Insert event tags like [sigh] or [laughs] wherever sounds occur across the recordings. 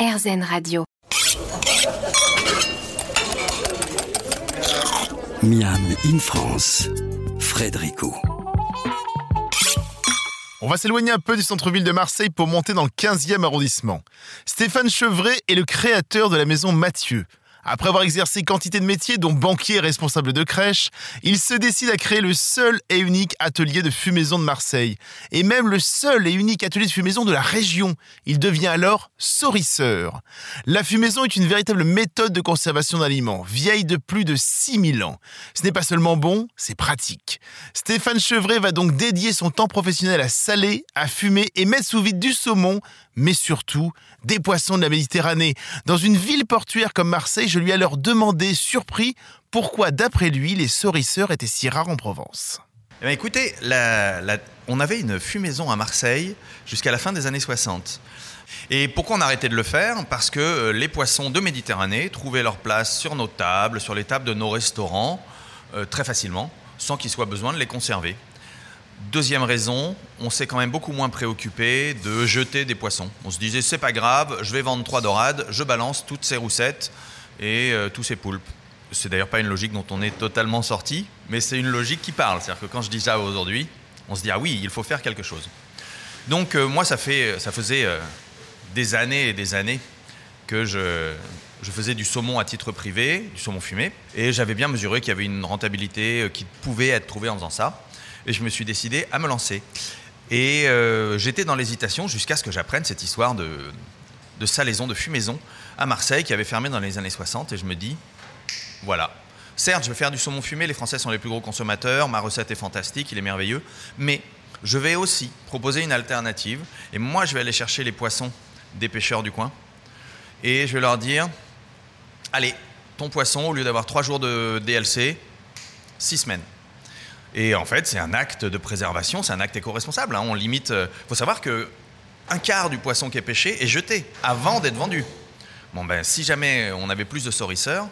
RZN Radio. Miam in France, Frédérico. On va s'éloigner un peu du centre-ville de Marseille pour monter dans le 15e arrondissement. Stéphane Chevret est le créateur de la maison Mathieu. Après avoir exercé quantité de métiers, dont banquier et responsable de crèche, il se décide à créer le seul et unique atelier de fumaison de Marseille. Et même le seul et unique atelier de fumaison de la région. Il devient alors sorisseur. La fumaison est une véritable méthode de conservation d'aliments, vieille de plus de 6000 ans. Ce n'est pas seulement bon, c'est pratique. Stéphane Chevret va donc dédier son temps professionnel à saler, à fumer et mettre sous vide du saumon, mais surtout des poissons de la Méditerranée. Dans une ville portuaire comme Marseille, je lui ai alors demandé, surpris, pourquoi d'après lui les sorisseurs étaient si rares en Provence. Eh bien, écoutez, on avait une fumaison à Marseille jusqu'à la fin des années 60. Et pourquoi on a arrêté de le faire? Parce que euh, les poissons de Méditerranée trouvaient leur place sur nos tables, sur les tables de nos restaurants, euh, très facilement, sans qu'il soit besoin de les conserver. Deuxième raison, on s'est quand même beaucoup moins préoccupé de jeter des poissons. On se disait, c'est pas grave, je vais vendre trois dorades, je balance toutes ces roussettes et euh, tous ces poulpes. C'est d'ailleurs pas une logique dont on est totalement sorti, mais c'est une logique qui parle. C'est-à-dire que quand je dis ça aujourd'hui, on se dit, ah oui, il faut faire quelque chose. Donc euh, moi, ça, fait, ça faisait euh, des années et des années que je, je faisais du saumon à titre privé, du saumon fumé, et j'avais bien mesuré qu'il y avait une rentabilité qui pouvait être trouvée en faisant ça, et je me suis décidé à me lancer. Et j'étais dans l'hésitation jusqu'à ce que j'apprenne cette histoire de, de salaison, de fumaison à Marseille qui avait fermé dans les années 60, et je me dis, voilà. Certes, je vais faire du saumon fumé, les Français sont les plus gros consommateurs, ma recette est fantastique, il est merveilleux, mais je vais aussi proposer une alternative, et moi je vais aller chercher les poissons des pêcheurs du coin, et je vais leur dire, allez, ton poisson, au lieu d'avoir trois jours de DLC, six semaines. Et en fait, c'est un acte de préservation, c'est un acte éco-responsable. hein. On limite. Il faut savoir que un quart du poisson qui est pêché est jeté avant d'être vendu. Bon ben, si jamais on avait plus de sorisseurs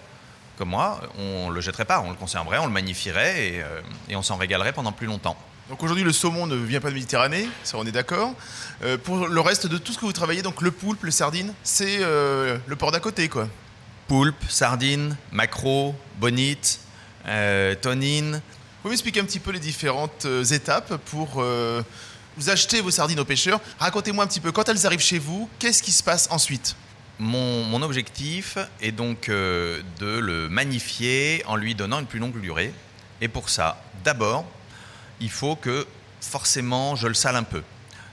comme moi, on le jetterait pas, on le conserverait, on le magnifierait et, euh, et on s'en régalerait pendant plus longtemps. Donc aujourd'hui, le saumon ne vient pas de Méditerranée, ça on est d'accord. Euh, pour le reste de tout ce que vous travaillez, donc le poulpe, le sardine, c'est euh, le port d'à côté, quoi. Poulpe, sardine, maquereau, bonite, tonine. Vous pouvez m'expliquer un petit peu les différentes étapes pour vous acheter vos sardines aux pêcheurs Racontez-moi un petit peu, quand elles arrivent chez vous, qu'est-ce qui se passe ensuite? Mon, objectif est donc euh, de le magnifier en lui donnant une plus longue durée. Et pour ça, d'abord, il faut que forcément je le sale un peu.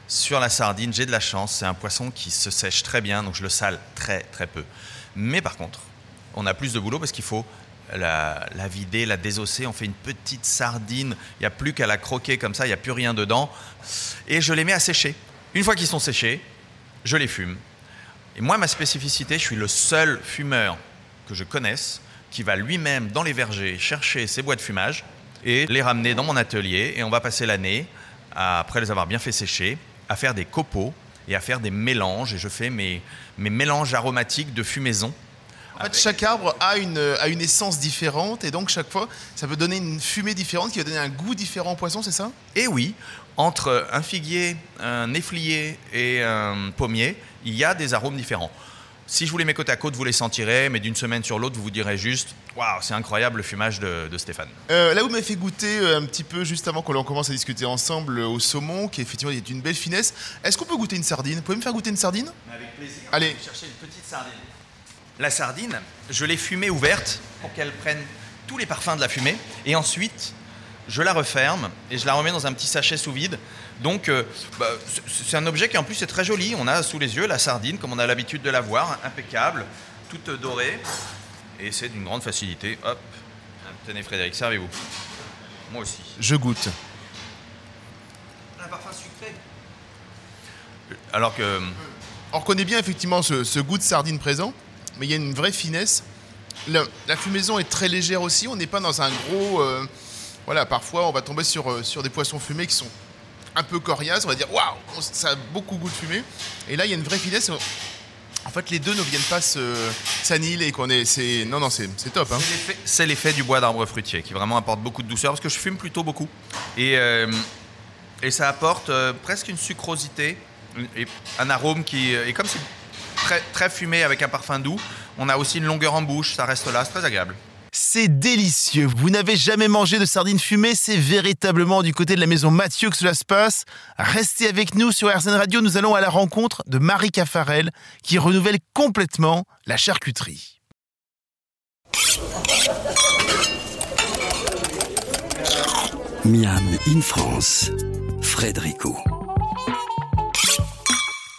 Sur la sardine, j'ai de la chance, c'est un poisson qui se sèche très bien, donc je le sale très très peu. Mais par contre, on a plus de boulot parce qu'il faut la, la vider, la désosser. On fait une petite sardine, il n'y a plus qu'à la croquer comme ça, il n'y a plus rien dedans. Et je les mets à sécher. Une fois qu'ils sont séchés, je les fume. Et moi, ma spécificité, je suis le seul fumeur que je connaisse qui va lui-même dans les vergers chercher ses bois de fumage et les ramener dans mon atelier. Et on va passer l'année, après les avoir bien fait sécher, à faire des copeaux et à faire des mélanges. Et je fais mes, mes mélanges aromatiques de fumaison. En fait, chaque arbre a une, a une essence différente et donc chaque fois, ça peut donner une fumée différente qui va donner un goût différent au poisson, c'est ça? Et oui, entre un figuier, un efflier et un pommier, il y a des arômes différents. Si je vous les mets côte à côte, vous les sentirez, mais d'une semaine sur l'autre, vous vous direz juste Waouh, c'est incroyable le fumage de, de Stéphane. Euh, Là, vous m'avez fait goûter euh, un petit peu juste avant que l'on commence à discuter ensemble euh, au saumon, qui effectivement est une belle finesse. Est-ce qu'on peut goûter une sardine? Vous pouvez me faire goûter une sardine? Avec plaisir. Allez. chercher une petite sardine. La sardine, je l'ai fumée ouverte pour qu'elle prenne tous les parfums de la fumée. Et ensuite, je la referme et je la remets dans un petit sachet sous vide. Donc, euh, bah, c'est- un objet qui en plus est très joli. On a sous les yeux la sardine, comme on a l'habitude de la voir, impeccable, toute dorée. Et c'est d'une grande facilité. Hop. Tenez Frédéric, servez-vous. Moi aussi. Je goûte. Un parfum sucré. Alors que On reconnaît bien effectivement ce, ce goût de sardine présent, mais il y a une vraie finesse. La, fumaison est très légère aussi, on n'est pas dans un gros... euh, voilà, parfois on va tomber sur, euh, sur des poissons fumés qui sont un peu coriaces, on va dire waouh, ça a beaucoup goût de fumée. Et là il y a une vraie finesse. En fait les deux ne viennent pas s'annihiler. c'est- Non, non, c'est c'est top. hein. C'est l'effet- C'est du bois d'arbre fruitier qui vraiment apporte beaucoup de douceur parce que je fume plutôt beaucoup. Et, euh, et ça apporte presque une sucrosité et un arôme qui est comme si très, très fumé avec un parfum doux. On a aussi une longueur en bouche, ça reste là, c'est très agréable. C'est délicieux. Vous n'avez jamais mangé de sardines fumées C'est véritablement du côté de la maison Mathieu que cela se passe. Restez avec nous sur RZN Radio. Nous allons à la rencontre de Marie Caffarel qui renouvelle complètement la charcuterie. Miam in France, Frédérico.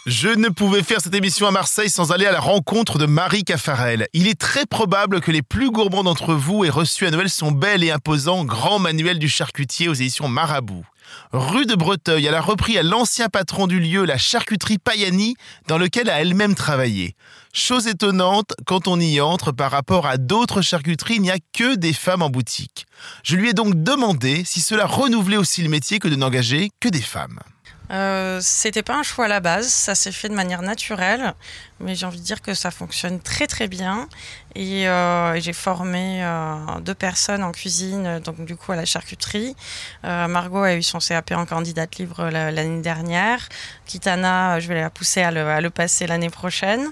Je ne pouvais faire cette émission à Marseille sans aller à la rencontre de Marie Caffarel. Il est très probable que les plus gourmands d'entre vous aient reçu à Noël son bel et imposant grand manuel du charcutier aux éditions Marabout. Rue de Breteuil, elle a repris à l'ancien patron du lieu la charcuterie Payani, dans lequel a elle-même travaillé. Chose étonnante, quand on y entre par rapport à d'autres charcuteries, il n'y a que des femmes en boutique. Je lui ai donc demandé si cela renouvelait aussi le métier que de n'engager que des femmes. Euh, c'était pas un choix à la base, ça s'est fait de manière naturelle, mais j'ai envie de dire que ça fonctionne très très bien. Et, euh, j'ai formé euh, deux personnes en cuisine, donc du coup à la charcuterie. Margot a eu son CAP en candidate libre l'année dernière. Kitana, je vais la pousser à le passer l'année prochaine.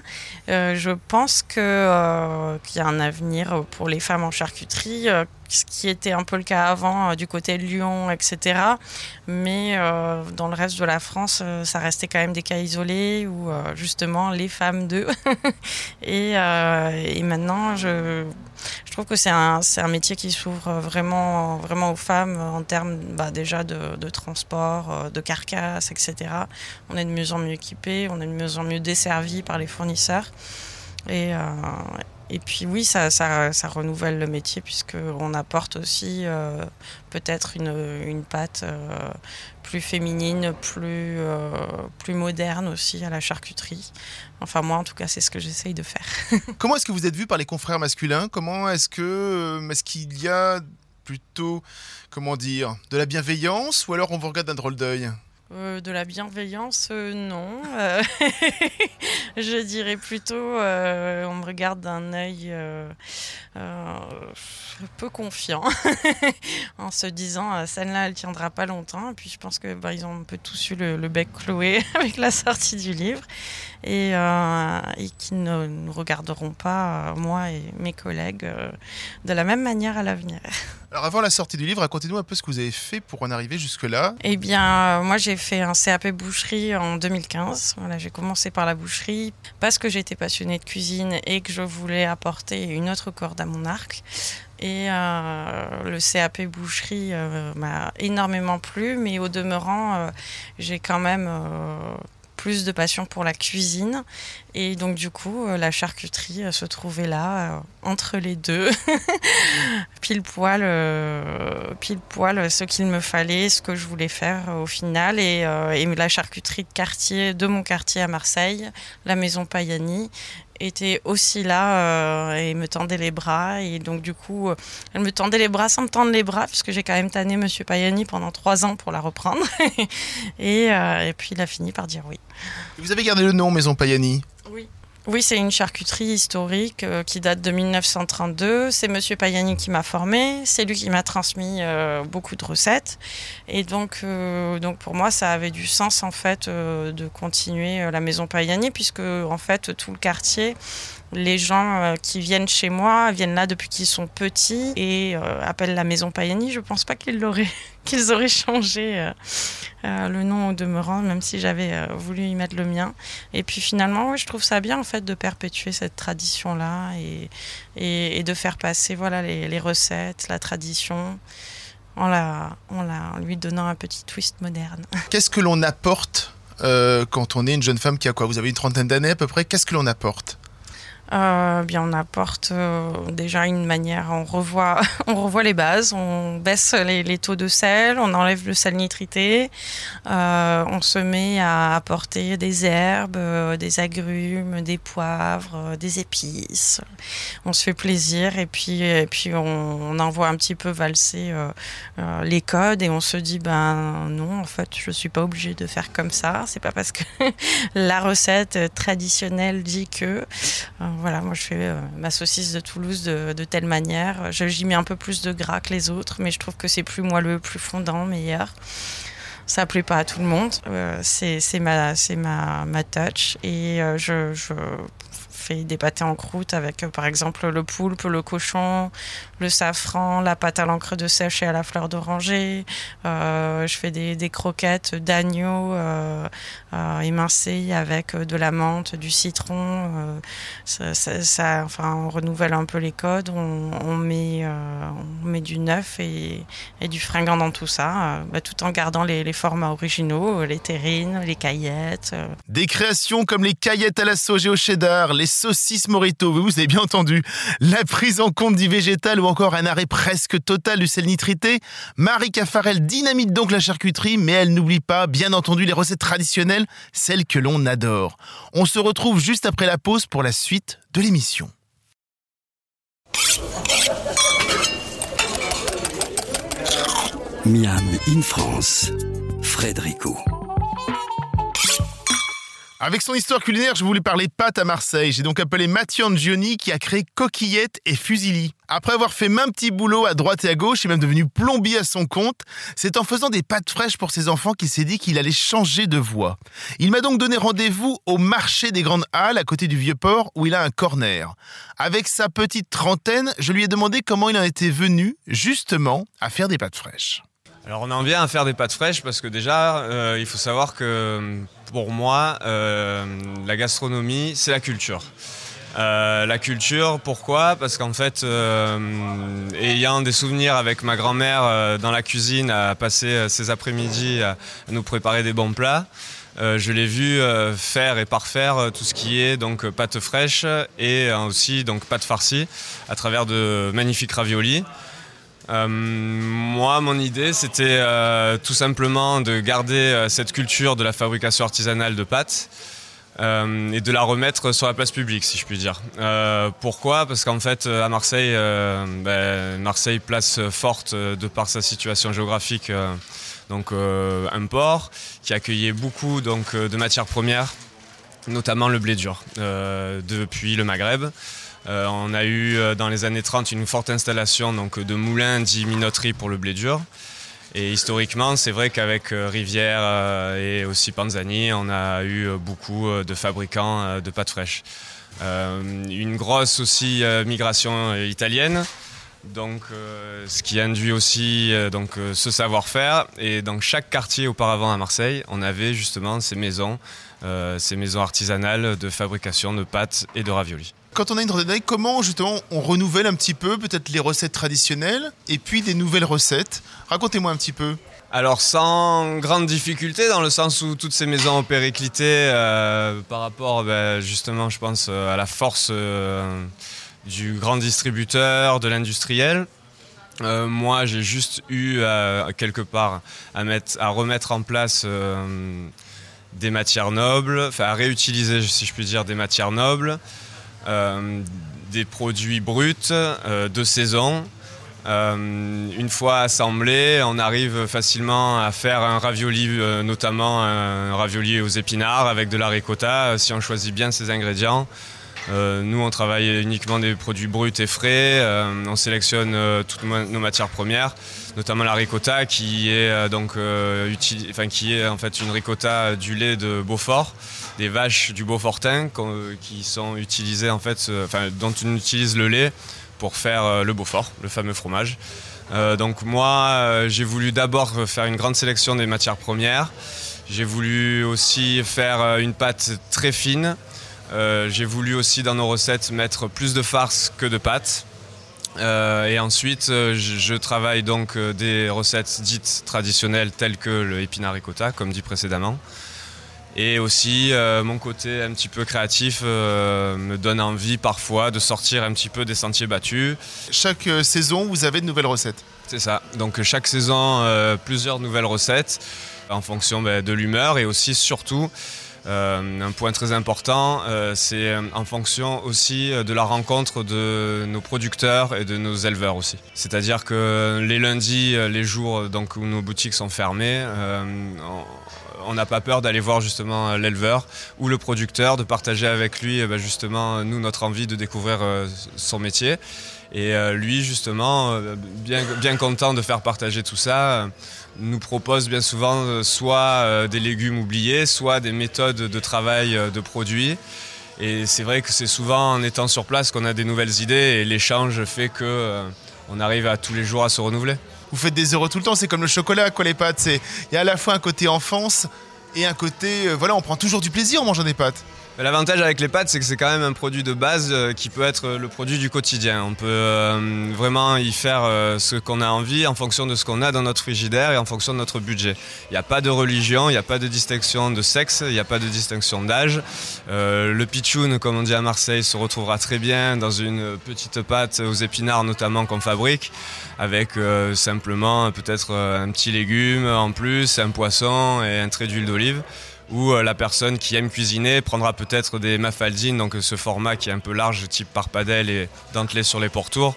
je pense qu'il y a un avenir pour les femmes en charcuterie ce qui était un peu le cas avant du côté de Lyon, etc. Mais dans le reste de la France, ça restait quand même des cas isolés où justement les femmes d'eux. [laughs] et, et, maintenant, je, je trouve que c'est un, un, métier qui s'ouvre vraiment, vraiment aux femmes en termes bah, déjà de, transport, de carcasse, etc. On est de mieux en mieux équipés, on est de mieux en mieux desservis par les fournisseurs. Et, et puis oui, ça, ça, renouvelle le métier puisqu'on apporte aussi euh, peut-être une, une pâte euh, plus féminine, plus, euh, plus moderne aussi à la charcuterie. Enfin moi en tout cas c'est ce que j'essaye de faire. [laughs] Comment est-ce que vous êtes vu par les confrères masculins? Comment est-ce que est-ce qu'il y a plutôt comment dire de la bienveillance ou alors on vous regarde d'un drôle d'œil? Euh, de la bienveillance, euh, non. Euh, [laughs] je dirais plutôt, on me regarde d'un œil peu confiant, [laughs] en se disant, celle-là, elle tiendra pas longtemps. Et puis je pense que bah, ils ont un peu tous eu le, bec cloué [laughs] avec la sortie du livre et, et qui ne nous regarderont pas, moi et mes collègues, de la même manière à l'avenir. Alors avant la sortie du livre, racontez-nous un peu ce que vous avez fait pour en arriver jusque-là. Eh bien, moi j'ai fait un CAP boucherie en 2015. Voilà, j'ai commencé par la boucherie parce que j'étais passionnée de cuisine et que je voulais apporter une autre corde à mon arc. Et euh, le CAP boucherie euh, m'a énormément plu, mais au demeurant, euh, j'ai quand même plus de passion pour la cuisine. Et donc, du coup, euh, la charcuterie euh, se trouvait là, euh, entre les deux, [laughs] pile poil, pile poil ce qu'il me fallait, ce que je voulais faire au final. Et, la charcuterie de quartier, de mon quartier à Marseille, la maison Payani, était aussi là et me tendait les bras. Et donc, du coup, elle me tendait les bras sans me tendre les bras, puisque j'ai quand même tanné Monsieur Payani pendant trois ans pour la reprendre. [laughs] et, puis, il a fini par dire oui. Vous avez gardé le nom Maison Payani? Oui. Oui, c'est une charcuterie historique euh, qui date de 1932. C'est Monsieur Payani qui m'a formé. C'est lui qui m'a transmis euh, beaucoup de recettes. Et donc, euh, donc pour moi, ça avait du sens en fait de continuer la maison Payani puisque en fait tout le quartier les gens qui viennent chez moi viennent là depuis qu'ils sont petits et appellent la maison Payani. Je pense pas qu'ils l'auraient qu'ils auraient changé euh, le nom au demeurant, même si j'avais voulu y mettre le mien. Et puis finalement, je trouve ça bien en fait de perpétuer cette tradition-là et, et, de faire passer voilà les, recettes, la tradition. En, la, la, en lui donnant un petit twist moderne. [laughs] Qu'est-ce que l'on apporte quand on est une jeune femme qui a quoi? Vous avez une trentaine d'années à peu près? Qu'est-ce que l'on apporte? Euh, bien on apporte euh, déjà une manière, on revoit, [laughs] on revoit les bases, on baisse les, taux de sel, on enlève le sel nitrité, euh, on se met à apporter des herbes, des agrumes, des poivres, des épices. On se fait plaisir et puis, et puis on, on envoie un petit peu valser les codes et on se dit ben non en fait je suis pas obligée de faire comme ça, c'est pas parce que [laughs] la recette traditionnelle dit que voilà, moi je fais euh, ma saucisse de Toulouse de, telle manière. J'y mets un peu plus de gras que les autres, mais je trouve que c'est plus moelleux, plus fondant, meilleur. Ça plaît pas à tout le monde. c'est ma, ma, ma touch. Et je, je fais des pâtés en croûte avec, par exemple, le poulpe, le cochon, le safran, la pâte à l'encre de sèche et à la fleur d'oranger. Euh, je fais des, croquettes d'agneau euh, euh, émincées avec de la menthe, du citron. Ça, enfin, on renouvelle un peu les codes. On, met, on met du neuf et, du fringant dans tout ça, bah, tout en gardant les, les, formats originaux, les terrines, les caillettes. Des créations comme les caillettes à la sauge et au cheddar, les saucisses morito, vous avez bien entendu, la prise en compte du végétal encore un arrêt presque total du sel nitrité, Marie Caffarel dynamite donc la charcuterie, mais elle n'oublie pas, bien entendu, les recettes traditionnelles, celles que l'on adore. On se retrouve juste après la pause pour la suite de l'émission. Miam in France, Frédérico. Avec son histoire culinaire, je voulais parler pâtes à Marseille. J'ai donc appelé Mathieu Angioni qui a créé Coquillettes et Fusilli. Après avoir fait même petit boulot à droite et à gauche et même devenu plombier à son compte, c'est en faisant des pâtes fraîches pour ses enfants qu'il s'est dit qu'il allait changer de voie. Il m'a donc donné rendez-vous au marché des Grandes Halles à côté du Vieux-Port où il a un corner. Avec sa petite trentaine, je lui ai demandé comment il en était venu justement à faire des pâtes fraîches. Alors on en vient à faire des pâtes fraîches parce que déjà, euh, il faut savoir que pour moi, euh, la gastronomie, c'est la culture. Euh, la culture, pourquoi? Parce qu'en fait, ayant des souvenirs avec ma grand-mère dans la cuisine, à passer ses après-midi à, nous préparer des bons plats, je l'ai vu faire et parfaire tout ce qui est donc pâtes fraîches et aussi donc pâtes farcies à travers de magnifiques raviolis. Euh, moi, mon idée, c'était euh, tout simplement de garder euh, cette culture de la fabrication artisanale de pâtes. et de la remettre sur la place publique, si je puis dire. pourquoi? Parce qu'en fait, à Marseille, ben, Marseille, place forte de par sa situation géographique, donc un port qui accueillait beaucoup donc, de matières premières, notamment le blé dur, depuis le Maghreb. Euh, on a eu euh, dans les années 30 une forte installation donc, de moulins dits minoteries pour le blé dur. Et historiquement, c'est vrai qu'avec euh, Rivière et aussi Panzani, on a eu beaucoup de fabricants de pâtes fraîches. une grosse aussi migration italienne, donc ce qui induit aussi donc ce savoir-faire. Et dans chaque quartier auparavant à Marseille, on avait justement ces maisons, ces maisons artisanales de fabrication de pâtes et de raviolis quand on a une randonnée, comment justement on renouvelle un petit peu peut-être les recettes traditionnelles et puis des nouvelles recettes? Racontez-moi un petit peu. Alors sans grande difficulté dans le sens où toutes ces maisons ont périclité euh, par rapport ben, justement je pense euh, à la force euh, du grand distributeur, de l'industriel. moi j'ai juste eu quelque part à, mettre, à remettre en place des matières nobles, enfin à réutiliser si je puis dire des matières nobles. Euh, des produits bruts euh, de saison. Euh, une fois assemblés, on arrive facilement à faire un ravioli, notamment un ravioli aux épinards avec de la ricotta, si on choisit bien ses ingrédients. Nous, on travaille uniquement des produits bruts et frais. on sélectionne toutes nos matières premières, notamment la ricotta, qui est donc qui est en fait une ricotta du lait de Beaufort des vaches du Beaufortin qui sont utilisées en fait, enfin, dont on utilise le lait pour faire euh, le Beaufort, le fameux fromage. Euh, donc moi, euh, j'ai voulu d'abord faire une grande sélection des matières premières. J'ai voulu aussi faire une pâte très fine. J'ai voulu aussi dans nos recettes mettre plus de farce que de pâte. et ensuite, je, travaille donc des recettes dites traditionnelles telles que le épinard ricotta, comme dit précédemment. Et aussi, euh, mon côté un petit peu créatif euh, me donne envie parfois de sortir un petit peu des sentiers battus. Chaque euh, saison, vous avez de nouvelles recettes C'est ça. Donc chaque saison, plusieurs nouvelles recettes en fonction ben, de l'humeur et aussi surtout un point très important, c'est en fonction aussi de la rencontre de nos producteurs et de nos éleveurs aussi. C'est-à-dire que les lundis, les jours donc, où nos boutiques sont fermées, n'a pas peur d'aller voir justement l'éleveur ou le producteur, de partager avec lui bah, justement nous notre envie de découvrir son métier. Et lui justement, bien, bien content de faire partager tout ça, nous propose bien souvent soit des légumes oubliés, soit des méthodes de travail de produits. Et c'est vrai que c'est souvent en étant sur place qu'on a des nouvelles idées et l'échange fait que euh, on arrive à tous les jours à se renouveler. Vous faites des euros tout le temps, c'est comme le chocolat, quoi, les pâtes. Il y a à la fois un côté enfance et un côté, euh, voilà, on prend toujours du plaisir en mangeant des pâtes. L'avantage avec les pâtes, c'est que c'est quand même un produit de base euh, qui peut être le produit du quotidien. On peut euh, vraiment y faire euh, ce qu'on a envie en fonction de ce qu'on a dans notre frigidaire et en fonction de notre budget. Il n'y a pas de religion, il n'y a pas de distinction de sexe, il n'y a pas de distinction d'âge. le pitchoun, comme on dit à Marseille, se retrouvera très bien dans une petite pâte aux épinards notamment qu'on fabrique, avec simplement peut-être un petit légume en plus, un poisson et un trait d'huile d'olive où euh, la personne qui aime cuisiner prendra peut-être des mafaldines, donc ce format qui est un peu large, type parpadelle et dentelé sur les pourtours.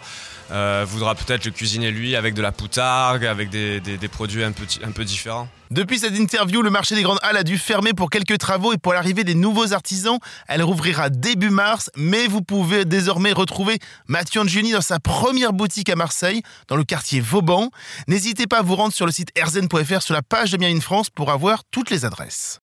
Euh, voudra peut-être le cuisiner lui avec de la poutargue, avec des, produits un peu, différents. Depuis cette interview, le marché des Grandes Halles a dû fermer pour quelques travaux et pour l'arrivée des nouveaux artisans, elle rouvrira début mars, mais vous pouvez désormais retrouver Mathieu Angioni dans sa première boutique à Marseille, dans le quartier Vauban. N'hésitez pas à vous rendre sur le site erzen.fr sur la page de Bien une France pour avoir toutes les adresses.